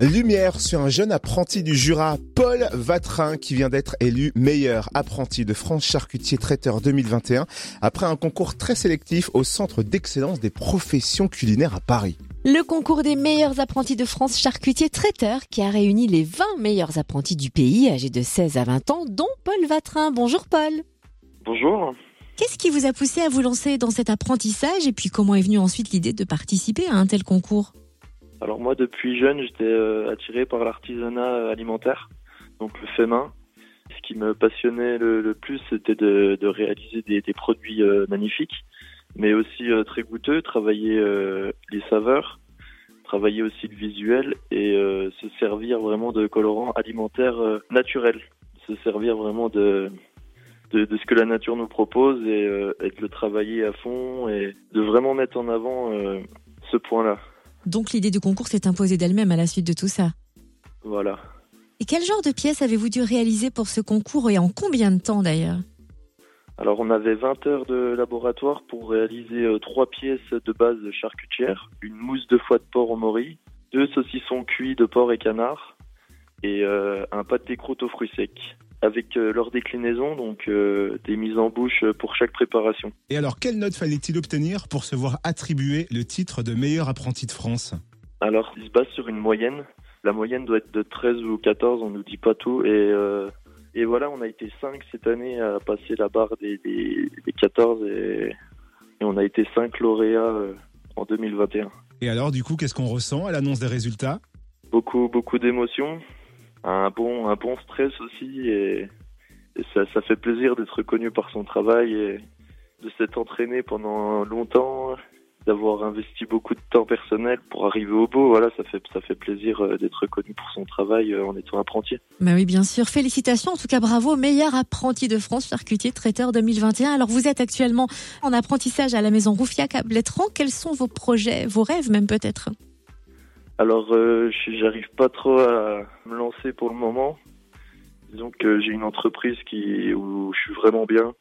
Lumière sur un jeune apprenti du Jura, Paul Vatrin, qui vient d'être élu meilleur apprenti de France Charcutier Traiteur 2021 après un concours très sélectif au Centre d'excellence des professions culinaires à Paris. Le concours des meilleurs apprentis de France Charcutier Traiteur qui a réuni les 20 meilleurs apprentis du pays âgés de 16 à 20 ans, dont Paul Vatrin. Bonjour Paul. Bonjour. Qu'est-ce qui vous a poussé à vous lancer dans cet apprentissage et puis comment est venue ensuite l'idée de participer à un tel concours? Alors moi, depuis jeune, j'étais euh, attiré par l'artisanat alimentaire, donc le fait main. Ce qui me passionnait le, plus, c'était de, réaliser des, produits euh, magnifiques, mais aussi euh, très goûteux, travailler les saveurs, travailler aussi le visuel et se servir vraiment de colorants alimentaires naturels, se servir vraiment de, de, ce que la nature nous propose et, euh, de le travailler à fond et de vraiment mettre en avant euh, ce point-là. Donc l'idée du concours s'est imposée d'elle-même à la suite de tout ça. Voilà. Et quel genre de pièces avez-vous dû réaliser pour ce concours et en combien de temps d'ailleurs? Alors on avait 20 heures de laboratoire pour réaliser euh, trois pièces de base charcutière, une mousse de foie de porc au mori, deux saucissons cuits de porc et canard et un pâté croûte aux fruits secs avec euh, leur déclinaison, donc euh, des mises en bouche pour chaque préparation. Et alors, quelle note fallait-il obtenir pour se voir attribuer le titre de meilleur apprenti de France? Alors, il se base sur une moyenne. La moyenne doit être de 13 ou 14, on nous dit pas tout. Et, euh, et voilà, on a été 5 cette année à passer la barre des, des, 14 et, et, on a été 5 lauréats en 2021. Et alors, du coup, qu'est-ce qu'on ressent à l'annonce des résultats? Beaucoup, beaucoup d'émotions un bon, un bon stress aussi et, ça, ça, fait plaisir d'être reconnu par son travail et de s'être entraîné pendant longtemps, d'avoir investi beaucoup de temps personnel pour arriver au bout. Voilà, ça fait, ça fait plaisir euh, d'être reconnu pour son travail euh, en étant apprenti. Bah oui, bien sûr. Félicitations. En tout cas, bravo. Meilleur apprenti de France, charcutier traiteur 2021. Alors, vous êtes actuellement en apprentissage à la maison Roufiac à Blétran. Quels sont vos projets, vos rêves même peut-être? Alors, euh, j'arrive pas trop à me lancer pour le moment. Disons que j'ai une entreprise qui où je suis vraiment bien.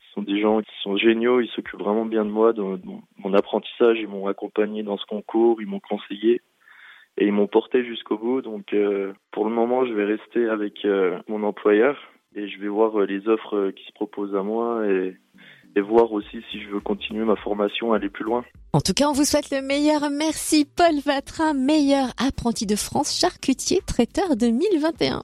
Ce sont des gens qui sont géniaux, ils s'occupent vraiment bien de moi, de mon apprentissage, ils m'ont accompagné dans ce concours, ils m'ont conseillé et ils m'ont porté jusqu'au bout. Donc, euh, pour le moment, je vais rester avec euh, mon employeur et je vais voir euh, les offres qui se proposent à moi et et voir aussi si je veux continuer ma formation, aller plus loin. En tout cas, on vous souhaite le meilleur. Merci Paul Vatrin, meilleur apprenti de France, charcutier, traiteur 2021.